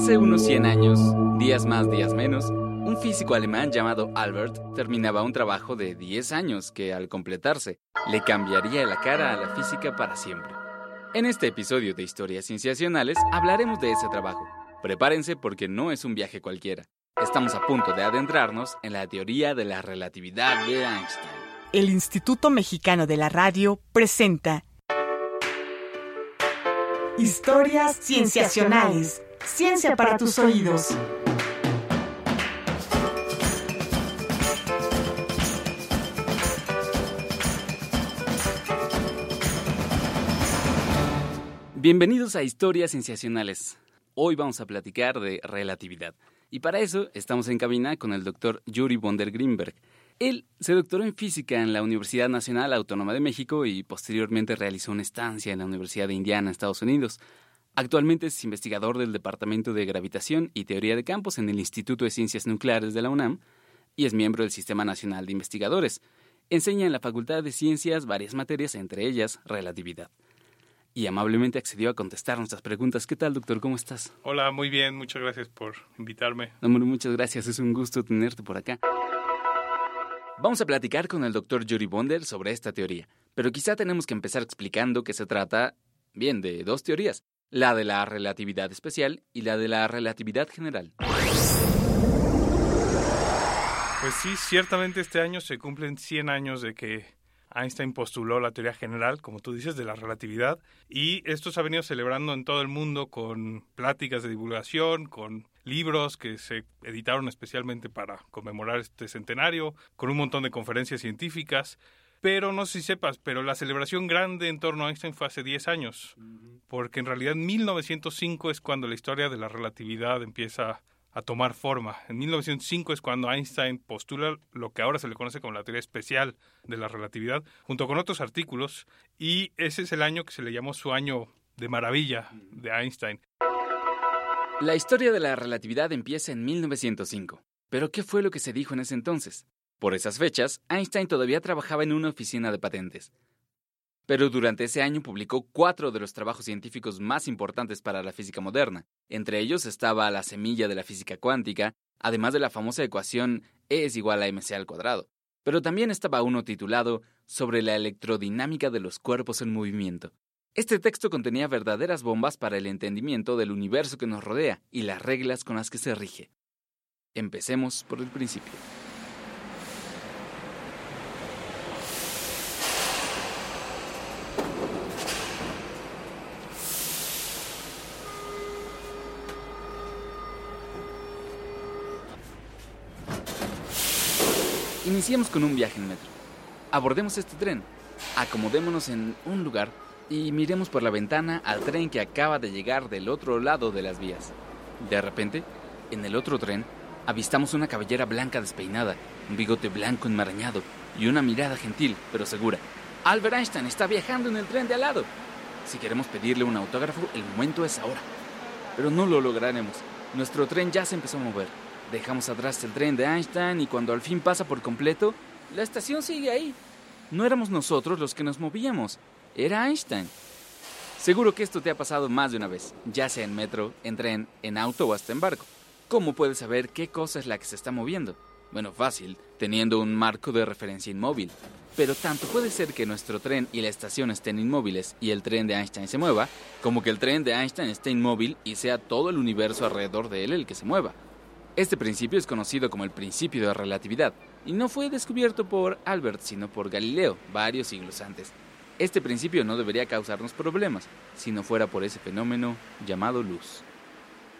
Hace unos 100 años, días más, días menos, un físico alemán llamado Albert terminaba un trabajo de 10 años que, al completarse, le cambiaría la cara a la física para siempre. En este episodio de Historias Cienciacionales hablaremos de ese trabajo. Prepárense porque no es un viaje cualquiera. Estamos a punto de adentrarnos en la teoría de la relatividad de Einstein. El Instituto Mexicano de la Radio presenta Historias Cienciacionales. Ciencia para tus oídos. Bienvenidos a Historias Cienciacionales. Hoy vamos a platicar de relatividad. Y para eso estamos en cabina con el doctor Yuri von der Greenberg. Él se doctoró en física en la Universidad Nacional Autónoma de México y posteriormente realizó una estancia en la Universidad de Indiana, Estados Unidos. Actualmente es investigador del Departamento de Gravitación y Teoría de Campos en el Instituto de Ciencias Nucleares de la UNAM y es miembro del Sistema Nacional de Investigadores. Enseña en la Facultad de Ciencias varias materias, entre ellas relatividad y amablemente accedió a contestar nuestras preguntas. ¿Qué tal, doctor? ¿Cómo estás? Hola, muy bien. Muchas gracias por invitarme. muchas gracias. Es un gusto tenerte por acá. Vamos a platicar con el doctor Yuri Bonder sobre esta teoría, pero quizá tenemos que empezar explicando que se trata, bien, de dos teorías, la de la relatividad especial y la de la relatividad general. Pues sí, ciertamente este año se cumplen 100 años de que Einstein postuló la teoría general, como tú dices, de la relatividad, y esto se ha venido celebrando en todo el mundo con pláticas de divulgación, con libros que se editaron especialmente para conmemorar este centenario, con un montón de conferencias científicas. Pero no sé si sepas, pero la celebración grande en torno a Einstein fue hace 10 años, porque en realidad 1905 es cuando la historia de la relatividad empieza a tomar forma. En 1905 es cuando Einstein postula lo que ahora se le conoce como la teoría especial de la relatividad, junto con otros artículos, y ese es el año que se le llamó su año de maravilla de Einstein. La historia de la relatividad empieza en 1905. Pero ¿qué fue lo que se dijo en ese entonces? Por esas fechas, Einstein todavía trabajaba en una oficina de patentes pero durante ese año publicó cuatro de los trabajos científicos más importantes para la física moderna. Entre ellos estaba la semilla de la física cuántica, además de la famosa ecuación E es igual a mc al cuadrado. Pero también estaba uno titulado Sobre la electrodinámica de los cuerpos en movimiento. Este texto contenía verdaderas bombas para el entendimiento del universo que nos rodea y las reglas con las que se rige. Empecemos por el principio. Iniciemos con un viaje en metro. Abordemos este tren, acomodémonos en un lugar y miremos por la ventana al tren que acaba de llegar del otro lado de las vías. De repente, en el otro tren, avistamos una cabellera blanca despeinada, un bigote blanco enmarañado y una mirada gentil, pero segura. Albert Einstein está viajando en el tren de al lado. Si queremos pedirle un autógrafo, el momento es ahora. Pero no lo lograremos. Nuestro tren ya se empezó a mover. Dejamos atrás el tren de Einstein y cuando al fin pasa por completo, la estación sigue ahí. No éramos nosotros los que nos movíamos, era Einstein. Seguro que esto te ha pasado más de una vez, ya sea en metro, en tren, en auto o hasta en barco. ¿Cómo puedes saber qué cosa es la que se está moviendo? Bueno, fácil, teniendo un marco de referencia inmóvil. Pero tanto puede ser que nuestro tren y la estación estén inmóviles y el tren de Einstein se mueva, como que el tren de Einstein esté inmóvil y sea todo el universo alrededor de él el que se mueva. Este principio es conocido como el principio de relatividad y no fue descubierto por Albert, sino por Galileo varios siglos antes. Este principio no debería causarnos problemas si no fuera por ese fenómeno llamado luz.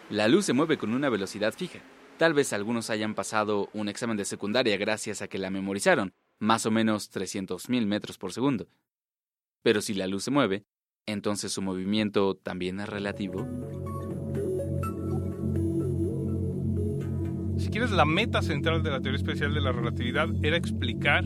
La luz se mueve con una velocidad fija. Tal vez algunos hayan pasado un examen de secundaria gracias a que la memorizaron, más o menos 300.000 metros por segundo. Pero si la luz se mueve, entonces su movimiento también es relativo. Si quieres, la meta central de la teoría especial de la relatividad era explicar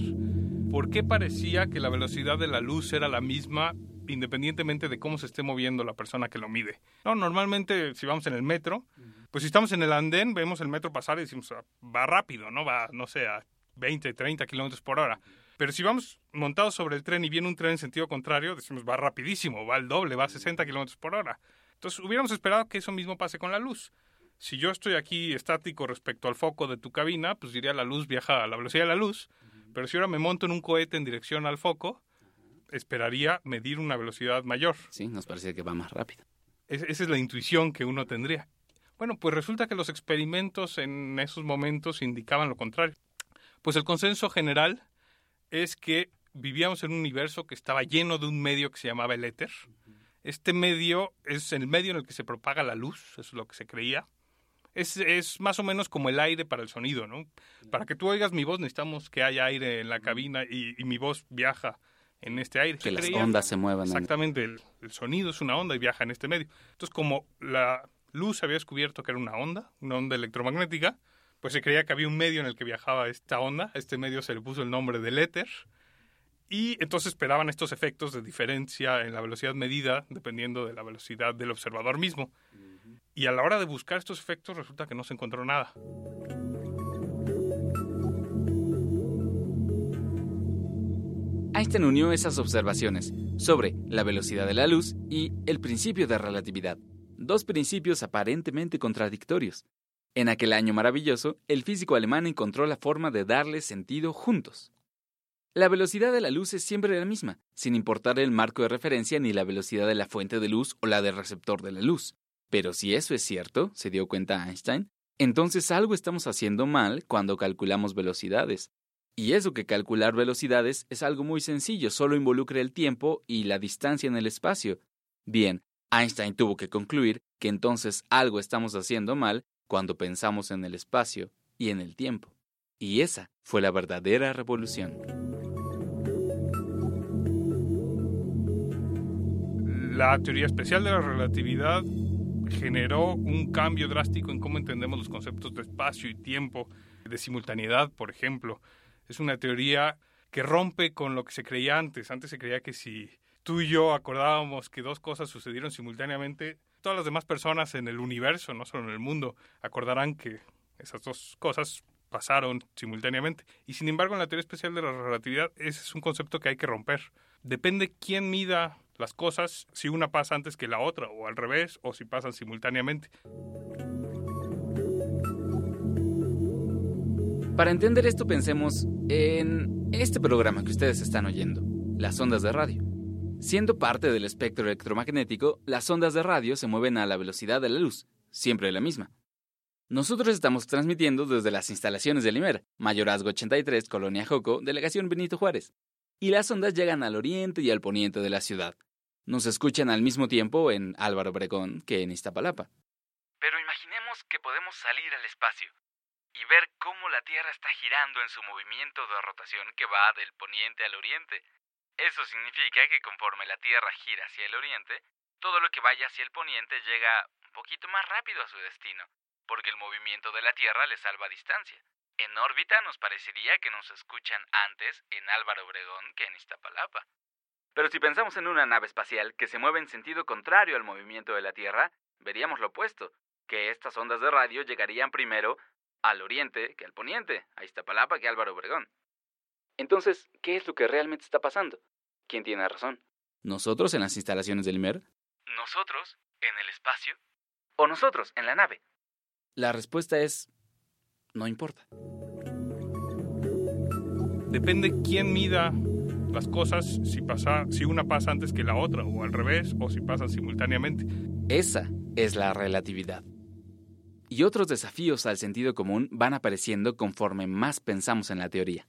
por qué parecía que la velocidad de la luz era la misma independientemente de cómo se esté moviendo la persona que lo mide. No, normalmente si vamos en el metro, pues si estamos en el andén, vemos el metro pasar y decimos, ah, va rápido, ¿no? Va, no sé, a 20, 30 kilómetros por hora. Pero si vamos montados sobre el tren y viene un tren en sentido contrario, decimos, va rapidísimo, va al doble, va a 60 kilómetros por hora. Entonces hubiéramos esperado que eso mismo pase con la luz. Si yo estoy aquí estático respecto al foco de tu cabina, pues diría la luz viaja a la velocidad de la luz. Pero si ahora me monto en un cohete en dirección al foco, esperaría medir una velocidad mayor. Sí, nos parece que va más rápido. esa es la intuición que uno tendría. Bueno, pues resulta que los experimentos en esos momentos indicaban lo contrario. Pues el consenso general es que vivíamos en un universo que estaba lleno de un medio que se llamaba el éter. Este medio es el medio en el que se propaga la luz, eso es lo que se creía. Es, es, más o menos como el aire para el sonido, ¿no? Para que tú oigas mi voz necesitamos que haya aire en la cabina y, mi voz viaja en este aire. Que las ondas se muevan. Exactamente, el, el, sonido es una onda y viaja en este medio. Entonces, como la luz había descubierto que era una onda, una onda electromagnética, pues se creía que había un medio en el que viajaba esta onda. A este medio se le puso el nombre del éter y entonces esperaban estos efectos de diferencia en la velocidad medida dependiendo de la velocidad del observador mismo. Y a la hora de buscar estos efectos resulta que no se encontró nada. Einstein unió esas observaciones sobre la velocidad de la luz y el principio de relatividad, dos principios aparentemente contradictorios. En aquel año maravilloso, el físico alemán encontró la forma de darle sentido juntos. La velocidad de la luz es siempre la misma, sin importar el marco de referencia ni la velocidad de la fuente de luz o la del receptor de la luz. Pero si eso es cierto, se dio cuenta Einstein, entonces algo estamos haciendo mal cuando calculamos velocidades. Y eso que calcular velocidades es algo muy sencillo, solo involucra el tiempo y la distancia en el espacio. Bien, Einstein tuvo que concluir que entonces algo estamos haciendo mal cuando pensamos en el espacio y en el tiempo. Y esa fue la verdadera revolución. La teoría especial de la relatividad generó un cambio drástico en cómo entendemos los conceptos de espacio y tiempo, de simultaneidad, por ejemplo. Es una teoría que rompe con lo que se creía antes. Antes se creía que si tú y yo acordábamos que dos cosas sucedieron simultáneamente, todas las demás personas en el universo, no solo en el mundo, acordarán que esas dos cosas pasaron simultáneamente. Y sin embargo, en la teoría especial de la relatividad, ese es un concepto que hay que romper. Depende quién mida las cosas si una pasa antes que la otra, o al revés, o si pasan simultáneamente. Para entender esto pensemos en este programa que ustedes están oyendo, las ondas de radio. Siendo parte del espectro electromagnético, las ondas de radio se mueven a la velocidad de la luz, siempre la misma. Nosotros estamos transmitiendo desde las instalaciones del IMER, Mayorazgo 83, Colonia Joco, Delegación Benito Juárez y las ondas llegan al oriente y al poniente de la ciudad. Nos escuchan al mismo tiempo en Álvaro Obregón que en Iztapalapa. Pero imaginemos que podemos salir al espacio y ver cómo la Tierra está girando en su movimiento de rotación que va del poniente al oriente. Eso significa que conforme la Tierra gira hacia el oriente, todo lo que vaya hacia el poniente llega un poquito más rápido a su destino, porque el movimiento de la Tierra le salva distancia. En órbita nos parecería que nos escuchan antes en Álvaro Obregón que en Iztapalapa. Pero si pensamos en una nave espacial que se mueve en sentido contrario al movimiento de la Tierra, veríamos lo opuesto, que estas ondas de radio llegarían primero al oriente que al poniente, a Iztapalapa que a Álvaro Obregón. Entonces, ¿qué es lo que realmente está pasando? ¿Quién tiene razón? ¿Nosotros en las instalaciones del IMER? ¿Nosotros en el espacio? ¿O nosotros en la nave? La respuesta es no importa. Depende quién mida las cosas, si, pasa, si una pasa antes que la otra, o al revés, o si pasan simultáneamente. Esa es la relatividad. Y otros desafíos al sentido común van apareciendo conforme más pensamos en la teoría.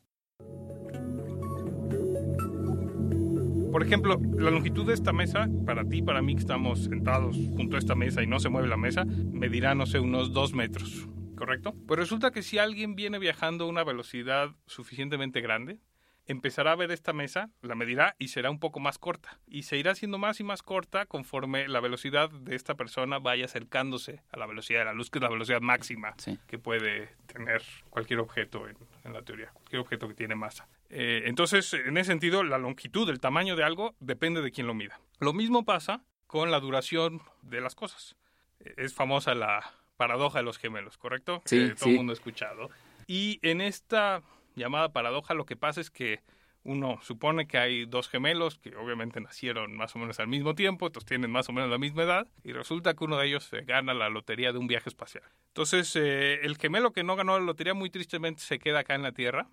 Por ejemplo, la longitud de esta mesa, para ti, para mí que estamos sentados junto a esta mesa y no se mueve la mesa, medirá, no sé, unos dos metros. ¿Correcto? Pues resulta que si alguien viene viajando a una velocidad suficientemente grande, empezará a ver esta mesa, la medirá y será un poco más corta. Y se irá haciendo más y más corta conforme la velocidad de esta persona vaya acercándose a la velocidad de la luz, que es la velocidad máxima que puede tener cualquier objeto en, la teoría, cualquier objeto que tiene masa. Eh, entonces, en ese sentido, la longitud, el tamaño de algo, depende de quién lo mida. Lo mismo pasa con la duración de las cosas. Es famosa la, paradoja de los gemelos, ¿correcto? Sí, que todo el mundo ha escuchado. Y en esta llamada paradoja lo que pasa es que Uno supone que hay dos gemelos que obviamente nacieron más o menos al mismo tiempo, entonces tienen más o menos la misma edad, y resulta que uno de ellos gana la lotería de un viaje espacial. Entonces, eh, el gemelo que no ganó la lotería muy tristemente se queda acá en la Tierra,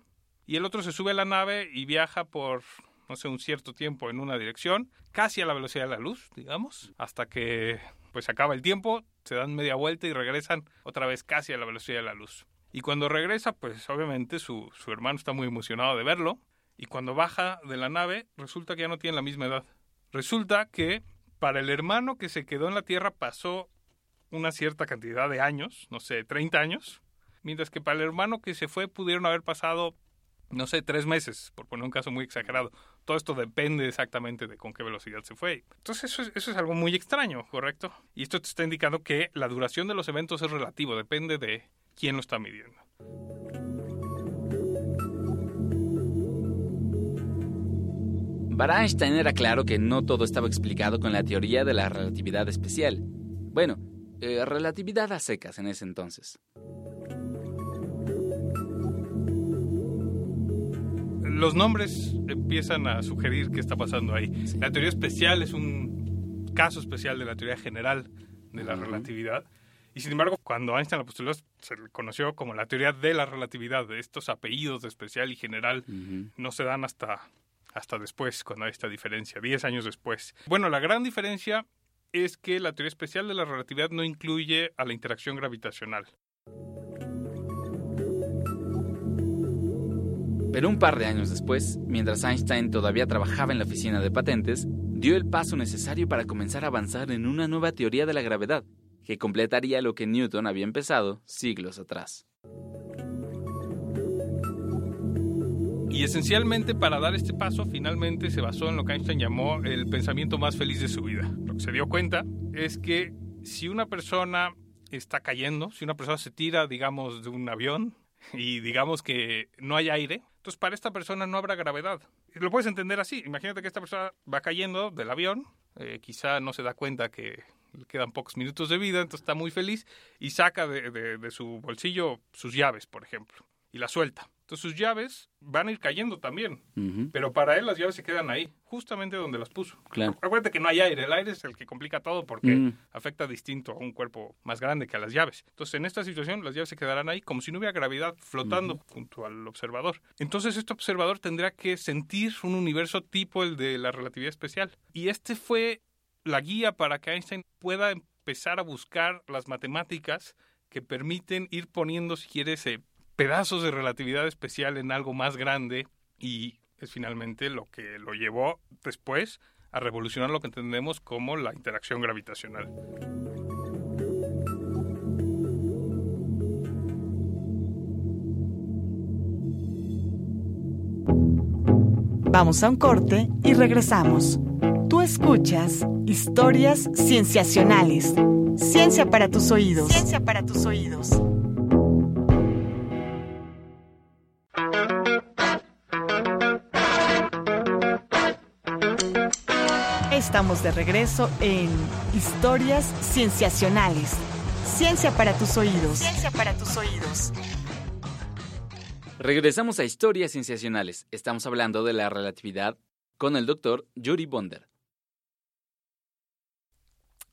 y el otro se sube a la nave y viaja por, no sé, un cierto tiempo en una dirección, casi a la velocidad de la luz, digamos, hasta que pues acaba el tiempo, se dan media vuelta y regresan otra vez casi a la velocidad de la luz. Y cuando regresa, pues obviamente su, su hermano está muy emocionado de verlo, y cuando baja de la nave resulta que ya no tiene la misma edad. Resulta que para el hermano que se quedó en la Tierra pasó una cierta cantidad de años, no sé, 30 años, mientras que para el hermano que se fue pudieron haber pasado, no sé, tres meses, por poner un caso muy exagerado. Todo esto depende exactamente de con qué velocidad se fue. Entonces eso es, algo muy extraño, ¿correcto? Y esto te está indicando que la duración de los eventos es relativo, depende de quién lo está midiendo. Para Einstein era claro que no todo estaba explicado con la teoría de la relatividad especial. Bueno, eh, relatividad a secas en ese entonces. Los nombres empiezan a sugerir qué está pasando ahí. La teoría especial es un caso especial de la teoría general de la relatividad. Y sin embargo, cuando Einstein la postuló, se le conoció como la teoría de la relatividad. Estos apellidos de especial y general no se dan hasta hasta después, cuando hay esta diferencia, 10 años después. Bueno, la gran diferencia es que la teoría especial de la relatividad no incluye a la interacción gravitacional. Pero un par de años después, mientras Einstein todavía trabajaba en la oficina de patentes, dio el paso necesario para comenzar a avanzar en una nueva teoría de la gravedad, que completaría lo que Newton había empezado siglos atrás. Y esencialmente para dar este paso finalmente se basó en lo que Einstein llamó el pensamiento más feliz de su vida. Lo que se dio cuenta es que si una persona está cayendo, si una persona se tira, digamos, de un avión y digamos que no hay aire, entonces para esta persona no habrá gravedad. Lo puedes entender así. Imagínate que esta persona va cayendo del avión, eh, quizá no se da cuenta que le quedan pocos minutos de vida, entonces está muy feliz y saca de su bolsillo sus llaves, por ejemplo, y la suelta. Entonces sus llaves van a ir cayendo también. Pero para él las llaves se quedan ahí, justamente donde las puso. Claro. Acuérdate que no hay aire. El aire es el que complica todo porque afecta distinto a un cuerpo más grande que a las llaves. Entonces en esta situación las llaves se quedarán ahí como si no hubiera gravedad flotando junto al observador. Entonces este observador tendrá que sentir un universo tipo el de la relatividad especial. Y este fue la guía para que Einstein pueda empezar a buscar las matemáticas que permiten ir poniendo, si quieres, eh, pedazos de relatividad especial en algo más grande y es finalmente lo que lo llevó después a revolucionar lo que entendemos como la interacción gravitacional. Vamos a un corte y regresamos. Tú escuchas historias cienciacionales. Ciencia para tus oídos. Ciencia para tus oídos. Estamos de regreso en Historias Cienciacionales. Ciencia para tus oídos. Ciencia para tus oídos. Regresamos a Historias Cienciacionales. Estamos hablando de la relatividad con el doctor Yuri Bonder.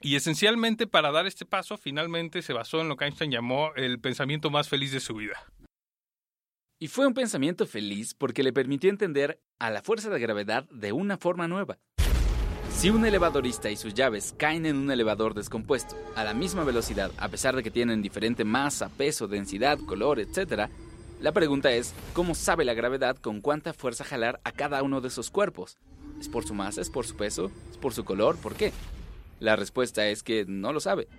Y esencialmente para dar este paso, finalmente se basó en lo que Einstein llamó el pensamiento más feliz de su vida. Y fue un pensamiento feliz porque le permitió entender a la fuerza de gravedad de una forma nueva. Si un elevadorista y sus llaves caen en un elevador descompuesto a la misma velocidad, a pesar de que tienen diferente masa, peso, densidad, color, etc., la pregunta es, ¿cómo sabe la gravedad con cuánta fuerza jalar a cada uno de esos cuerpos? ¿Es por su masa? ¿Es por su peso? ¿Es por su color? ¿Por qué? La respuesta es que no lo sabe.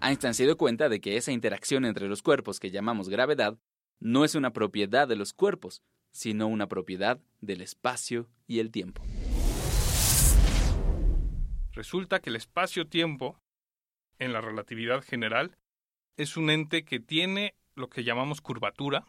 Einstein se dio cuenta de que esa interacción entre los cuerpos que llamamos gravedad no es una propiedad de los cuerpos, sino una propiedad del espacio y el tiempo. Resulta que el espacio-tiempo, en la relatividad general, es un ente que tiene lo que llamamos curvatura.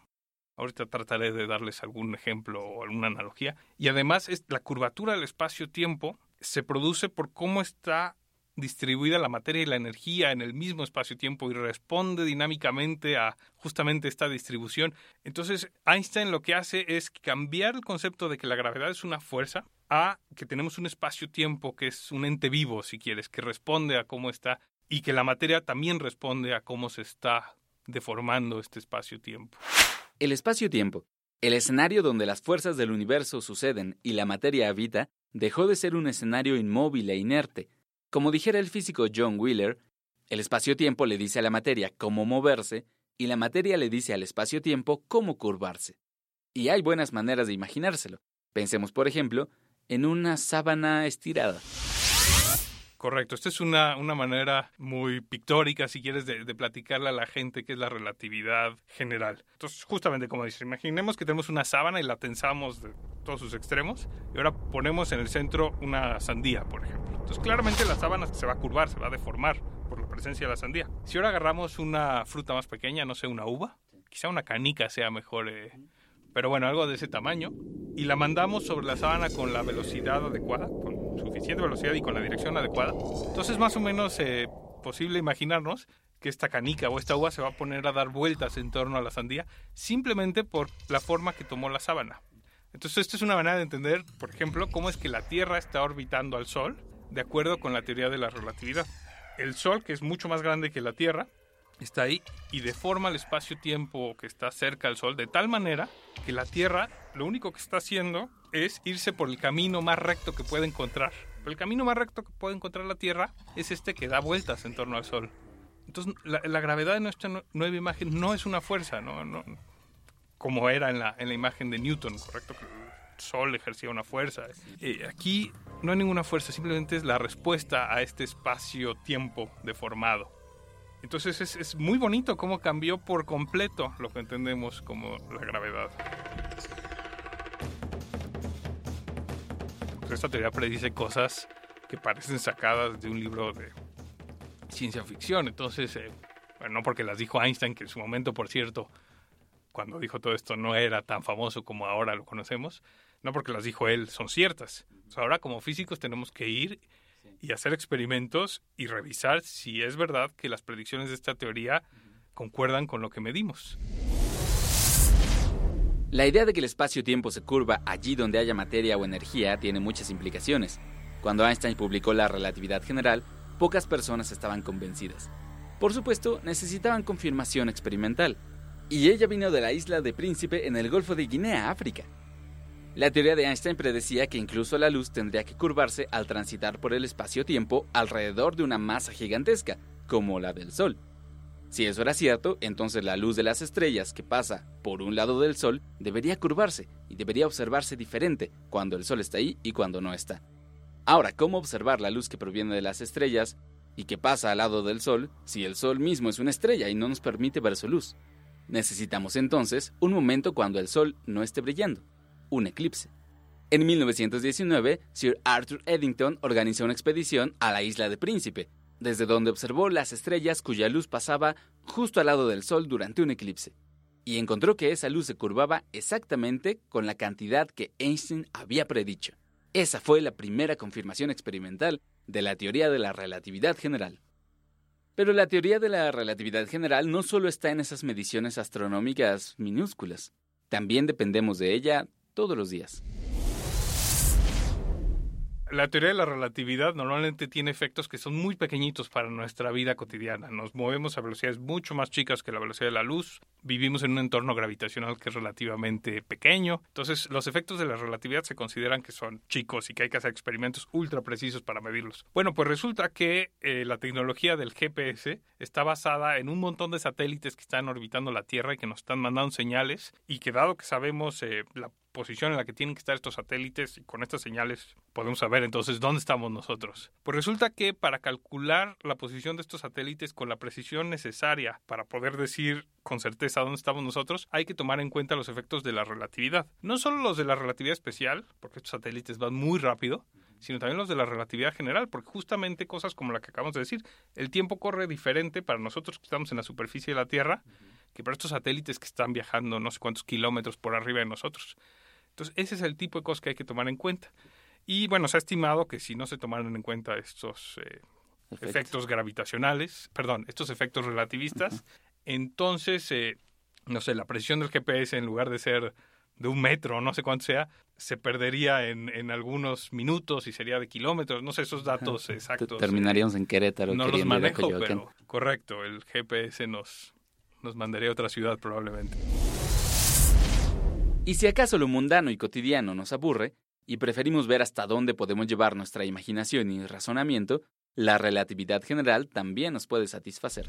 Ahorita trataré de darles algún ejemplo o alguna analogía. Y además, la curvatura del espacio-tiempo se produce por cómo está distribuida la materia y la energía en el mismo espacio-tiempo y responde dinámicamente a justamente esta distribución. Entonces, Einstein lo que hace es cambiar el concepto de que la gravedad es una fuerza a que tenemos un espacio-tiempo que es un ente vivo, si quieres, que responde a cómo está y que la materia también responde a cómo se está deformando este espacio-tiempo. El espacio-tiempo, el escenario donde las fuerzas del universo suceden y la materia habita, dejó de ser un escenario inmóvil e inerte. Como dijera el físico John Wheeler, el espacio-tiempo le dice a la materia cómo moverse y la materia le dice al espacio-tiempo cómo curvarse. Y hay buenas maneras de imaginárselo. Pensemos, por ejemplo, en una sábana estirada. Correcto, esta es una, una manera muy pictórica, si quieres, de, de, platicarle a la gente qué es la relatividad general. Entonces, justamente como dices, imaginemos que tenemos una sábana y la tensamos de todos sus extremos y ahora ponemos en el centro una sandía, por ejemplo. Entonces, claramente la sábana se va a curvar, se va a deformar por la presencia de la sandía. Si ahora agarramos una fruta más pequeña, no sé, una uva, quizá una canica sea mejor, eh, pero bueno, algo de ese tamaño, y la mandamos sobre la sábana con la velocidad adecuada, con suficiente velocidad y con la dirección adecuada. Entonces, más o menos eh, posible imaginarnos que esta canica o esta uva se va a poner a dar vueltas en torno a la sandía simplemente por la forma que tomó la sábana. Entonces, esto es una manera de entender, por ejemplo, cómo es que la Tierra está orbitando al Sol de acuerdo con la teoría de la relatividad. El Sol, que es mucho más grande que la Tierra, está ahí y deforma el espacio-tiempo que está cerca al Sol de tal manera que la Tierra lo único que está haciendo es irse por el camino más recto que puede encontrar. Pero el camino más recto que puede encontrar la Tierra es este que da vueltas en torno al Sol. Entonces, la, gravedad de nuestra nueva imagen no es una fuerza, no, como era en la, en la imagen de Newton, ¿correcto? Que el Sol ejercía una fuerza. Eh, aquí no hay ninguna fuerza, simplemente es la respuesta a este espacio-tiempo deformado. Entonces es, es, muy bonito cómo cambió por completo lo que entendemos como la gravedad. Esta teoría predice cosas que parecen sacadas de un libro de ciencia ficción. Entonces, eh, bueno, no porque las dijo Einstein, que en su momento, por cierto, cuando dijo todo esto no era tan famoso como ahora lo conocemos, no porque las dijo él, son ciertas. ahora como físicos tenemos que ir y hacer experimentos y revisar si es verdad que las predicciones de esta teoría concuerdan con lo que medimos. La idea de que el espacio-tiempo se curva allí donde haya materia o energía tiene muchas implicaciones. Cuando Einstein publicó la relatividad general, pocas personas estaban convencidas. Por supuesto, necesitaban confirmación experimental, y ella vino de la isla de Príncipe en el Golfo de Guinea, África. La teoría de Einstein predecía que incluso la luz tendría que curvarse al transitar por el espacio-tiempo alrededor de una masa gigantesca, como la del Sol. Si eso era cierto, entonces la luz de las estrellas que pasa por un lado del Sol debería curvarse y debería observarse diferente cuando el Sol está ahí y cuando no está. Ahora, ¿cómo observar la luz que proviene de las estrellas y que pasa al lado del Sol si el Sol mismo es una estrella y no nos permite ver su luz? Necesitamos entonces un momento cuando el Sol no esté brillando un eclipse. En 1919, Sir Arthur Eddington organizó una expedición a la isla de Príncipe, desde donde observó las estrellas cuya luz pasaba justo al lado del Sol durante un eclipse, y encontró que esa luz se curvaba exactamente con la cantidad que Einstein había predicho. Esa fue la primera confirmación experimental de la teoría de la relatividad general. Pero la teoría de la relatividad general no solo está en esas mediciones astronómicas minúsculas, también dependemos de ella todos los días. La teoría de la relatividad normalmente tiene efectos que son muy pequeñitos para nuestra vida cotidiana. Nos movemos a velocidades mucho más chicas que la velocidad de la luz. Vivimos en un entorno gravitacional que es relativamente pequeño. Entonces, los efectos de la relatividad se consideran que son chicos y que hay que hacer experimentos ultra precisos para medirlos. Bueno, pues resulta que eh, la tecnología del GPS está basada en un montón de satélites que están orbitando la Tierra y que nos están mandando señales y que dado que sabemos eh, la posición en la que tienen que estar estos satélites y con estas señales podemos saber entonces dónde estamos nosotros. Pues resulta que para calcular la posición de estos satélites con la precisión necesaria para poder decir con certeza dónde estamos nosotros, hay que tomar en cuenta los efectos de la relatividad. No solo los de la relatividad especial, porque estos satélites van muy rápido, sino también los de la relatividad general, porque justamente cosas como la que acabamos de decir, el tiempo corre diferente para nosotros que estamos en la superficie de la Tierra que para estos satélites que están viajando no sé cuántos kilómetros por arriba de nosotros. Entonces, ese es el tipo de cosas que hay que tomar en cuenta. Y bueno, se ha estimado que si no se tomaran en cuenta estos, eh, efectos gravitacionales, perdón, estos efectos relativistas, entonces, eh, no sé, la precisión del GPS en lugar de ser de un metro, no sé cuánto sea, se perdería en, en algunos minutos y sería de kilómetros, no sé esos datos exactos. Terminaríamos en Querétaro. No los manejo, pero correcto, el GPS nos, nos mandaría a otra ciudad probablemente. Y si acaso lo mundano y cotidiano nos aburre, y preferimos ver hasta dónde podemos llevar nuestra imaginación y razonamiento, la relatividad general también nos puede satisfacer.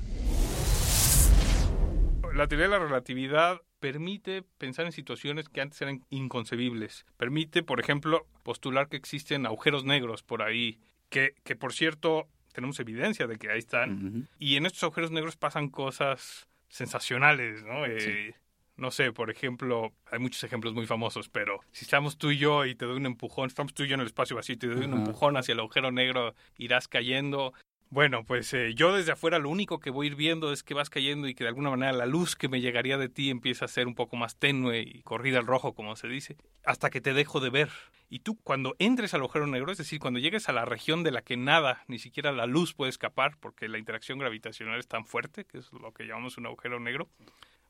La teoría de la relatividad permite pensar en situaciones que antes eran inconcebibles. Permite, por ejemplo, postular que existen agujeros negros por ahí, que, que por cierto tenemos evidencia de que ahí están. Y en estos agujeros negros pasan cosas sensacionales, ¿no? Eh, no sé, por ejemplo, hay muchos ejemplos muy famosos, pero si estamos tú y yo y te doy un empujón, estamos tú y yo en el espacio vacío y te doy un empujón hacia el agujero negro, irás cayendo. Bueno, pues eh, yo desde afuera lo único que voy a ir viendo es que vas cayendo y que de alguna manera la luz que me llegaría de ti empieza a ser un poco más tenue y corrida al rojo, como se dice, hasta que te dejo de ver. Y tú cuando entres al agujero negro, es decir, cuando llegues a la región de la que nada, ni siquiera la luz puede escapar, porque la interacción gravitacional es tan fuerte, que es lo que llamamos un agujero negro,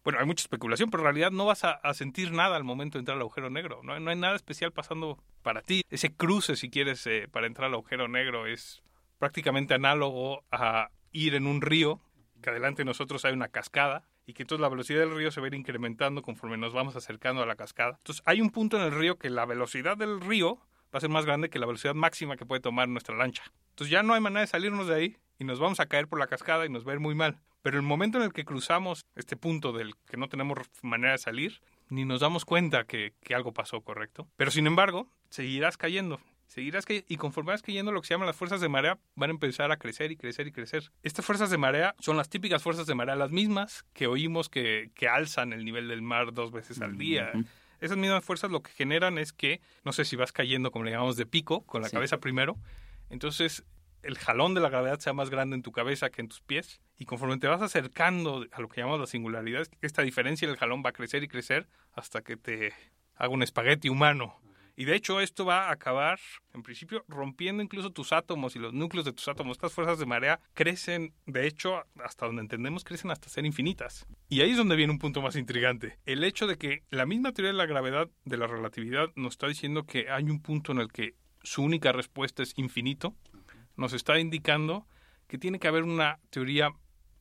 bueno, hay mucha especulación, pero en realidad no vas a, sentir nada al momento de entrar al agujero negro. No, no, hay nada especial pasando para ti. Ese cruce, si quieres, eh, para entrar al agujero negro es prácticamente análogo a ir en un río, que adelante de nosotros hay una cascada, y que entonces la velocidad del río se va a ir incrementando conforme nos vamos acercando a la cascada. Entonces hay un punto en el río que la velocidad del río va a ser más grande que la velocidad máxima que puede tomar nuestra lancha. Entonces ya no hay manera de salirnos de ahí y nos vamos a caer por la cascada y nos va a ir muy mal. Pero el momento en el que cruzamos este punto del que no tenemos manera de salir, ni nos damos cuenta que, algo pasó, ¿correcto? Pero sin embargo, seguirás cayendo. Seguirás cayendo y conforme vas cayendo, lo que se llaman las fuerzas de marea van a empezar a crecer y crecer y crecer. Estas fuerzas de marea son las típicas fuerzas de marea, las mismas que oímos que, que alzan el nivel del mar dos veces al día. Esas mismas fuerzas lo que generan es que, no sé si vas cayendo, como le llamamos, de pico, con la cabeza primero, entonces el jalón de la gravedad sea más grande en tu cabeza que en tus pies. Y conforme te vas acercando a lo que llamamos la singularidad, esta diferencia en el jalón va a crecer y crecer hasta que te haga un espagueti humano. Y de hecho esto va a acabar, en principio, rompiendo incluso tus átomos y los núcleos de tus átomos. Estas fuerzas de marea crecen, de hecho, hasta donde entendemos, crecen hasta ser infinitas. Y ahí es donde viene un punto más intrigante. El hecho de que la misma teoría de la gravedad, de la relatividad, nos está diciendo que hay un punto en el que su única respuesta es infinito, nos está indicando que tiene que haber una teoría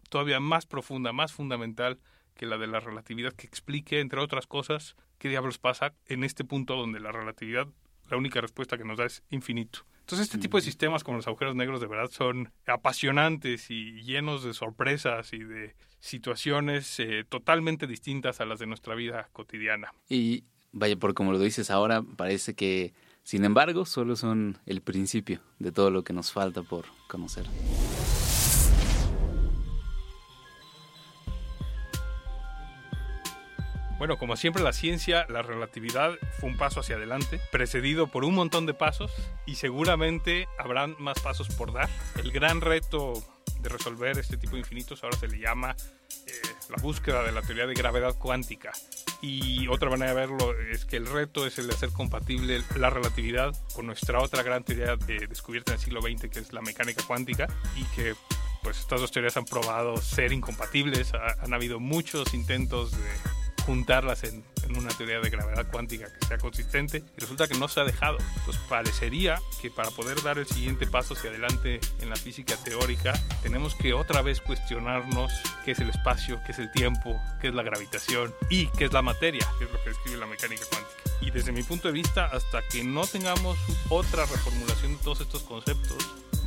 todavía más profunda, más fundamental que la de la relatividad, que explique, entre otras cosas, qué diablos pasa en este punto donde la relatividad, la única respuesta que nos da es infinito. Entonces, este tipo de sistemas como los agujeros negros de verdad son apasionantes y llenos de sorpresas y de situaciones eh, totalmente distintas a las de nuestra vida cotidiana. Y vaya, por como lo dices ahora, parece que sin embargo, solo son el principio de todo lo que nos falta por conocer. Bueno, como siempre la ciencia, la relatividad fue un paso hacia adelante, precedido por un montón de pasos y seguramente habrán más pasos por dar. El gran reto de resolver este tipo de infinitos ahora se le llama eh, la búsqueda de la teoría de gravedad cuántica. Y otra manera de verlo es que el reto es el de hacer compatible la relatividad con nuestra otra gran teoría de, descubierta en el siglo XX, que es la mecánica cuántica, y que pues estas dos teorías han probado ser incompatibles. han habido muchos intentos de juntarlas en, una teoría de gravedad cuántica que sea consistente resulta que no se ha dejado. Entonces parecería que para poder dar el siguiente paso hacia adelante en la física teórica tenemos que otra vez cuestionarnos qué es el espacio, qué es el tiempo, qué es la gravitación y qué es la materia, que es lo que describe la mecánica cuántica. Y desde mi punto de vista, hasta que no tengamos otra reformulación de todos estos conceptos,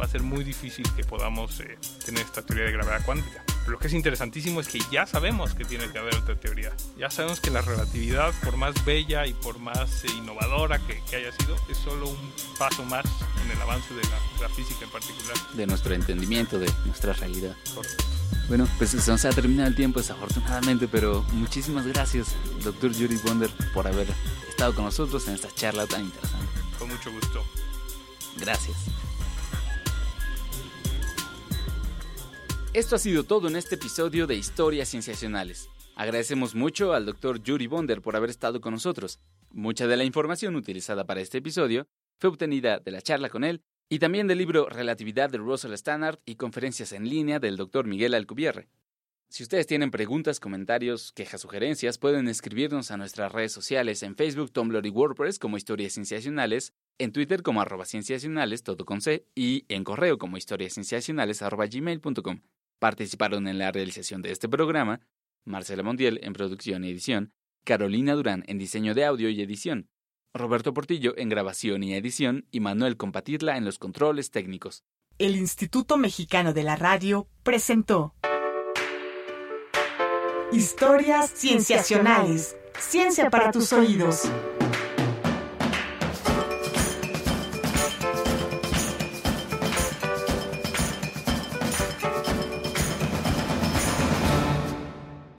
va a ser muy difícil que podamos eh, tener esta teoría de gravedad cuántica. Lo que es interesantísimo es que ya sabemos que tiene que haber otra teoría. Ya sabemos que la relatividad, por más bella y por más eh, innovadora que, haya sido, es solo un paso más en el avance de la, física en particular. De nuestro entendimiento, de nuestra realidad. Bueno, pues se nos ha terminado el tiempo desafortunadamente, pero muchísimas gracias, doctor Yuri Bonder, por haber estado con nosotros en esta charla tan interesante. Con mucho gusto. Gracias. Esto ha sido todo en este episodio de Historias Cienciacionales. Agradecemos mucho al Dr. Yuri Bonder por haber estado con nosotros. Mucha de la información utilizada para este episodio fue obtenida de la charla con él Y también del libro Relatividad de Russell Stannard y conferencias en línea del Dr. Miguel Alcubierre. Si ustedes tienen preguntas, comentarios, quejas, sugerencias, pueden escribirnos a nuestras redes sociales en Facebook, Tumblr y WordPress como Historias Cienciacionales, en Twitter como arroba cienciacionales, todo con C, y en correo como historiascienciacionales arroba gmail.com. Participaron en la realización de este programa Marcela Montiel en producción y edición, Carolina Durán en diseño de audio y edición, Roberto Portillo en grabación y edición y Manuel Compatirla en los controles técnicos. El Instituto Mexicano de la Radio presentó Historias Cienciacionales. Ciencia para tus oídos.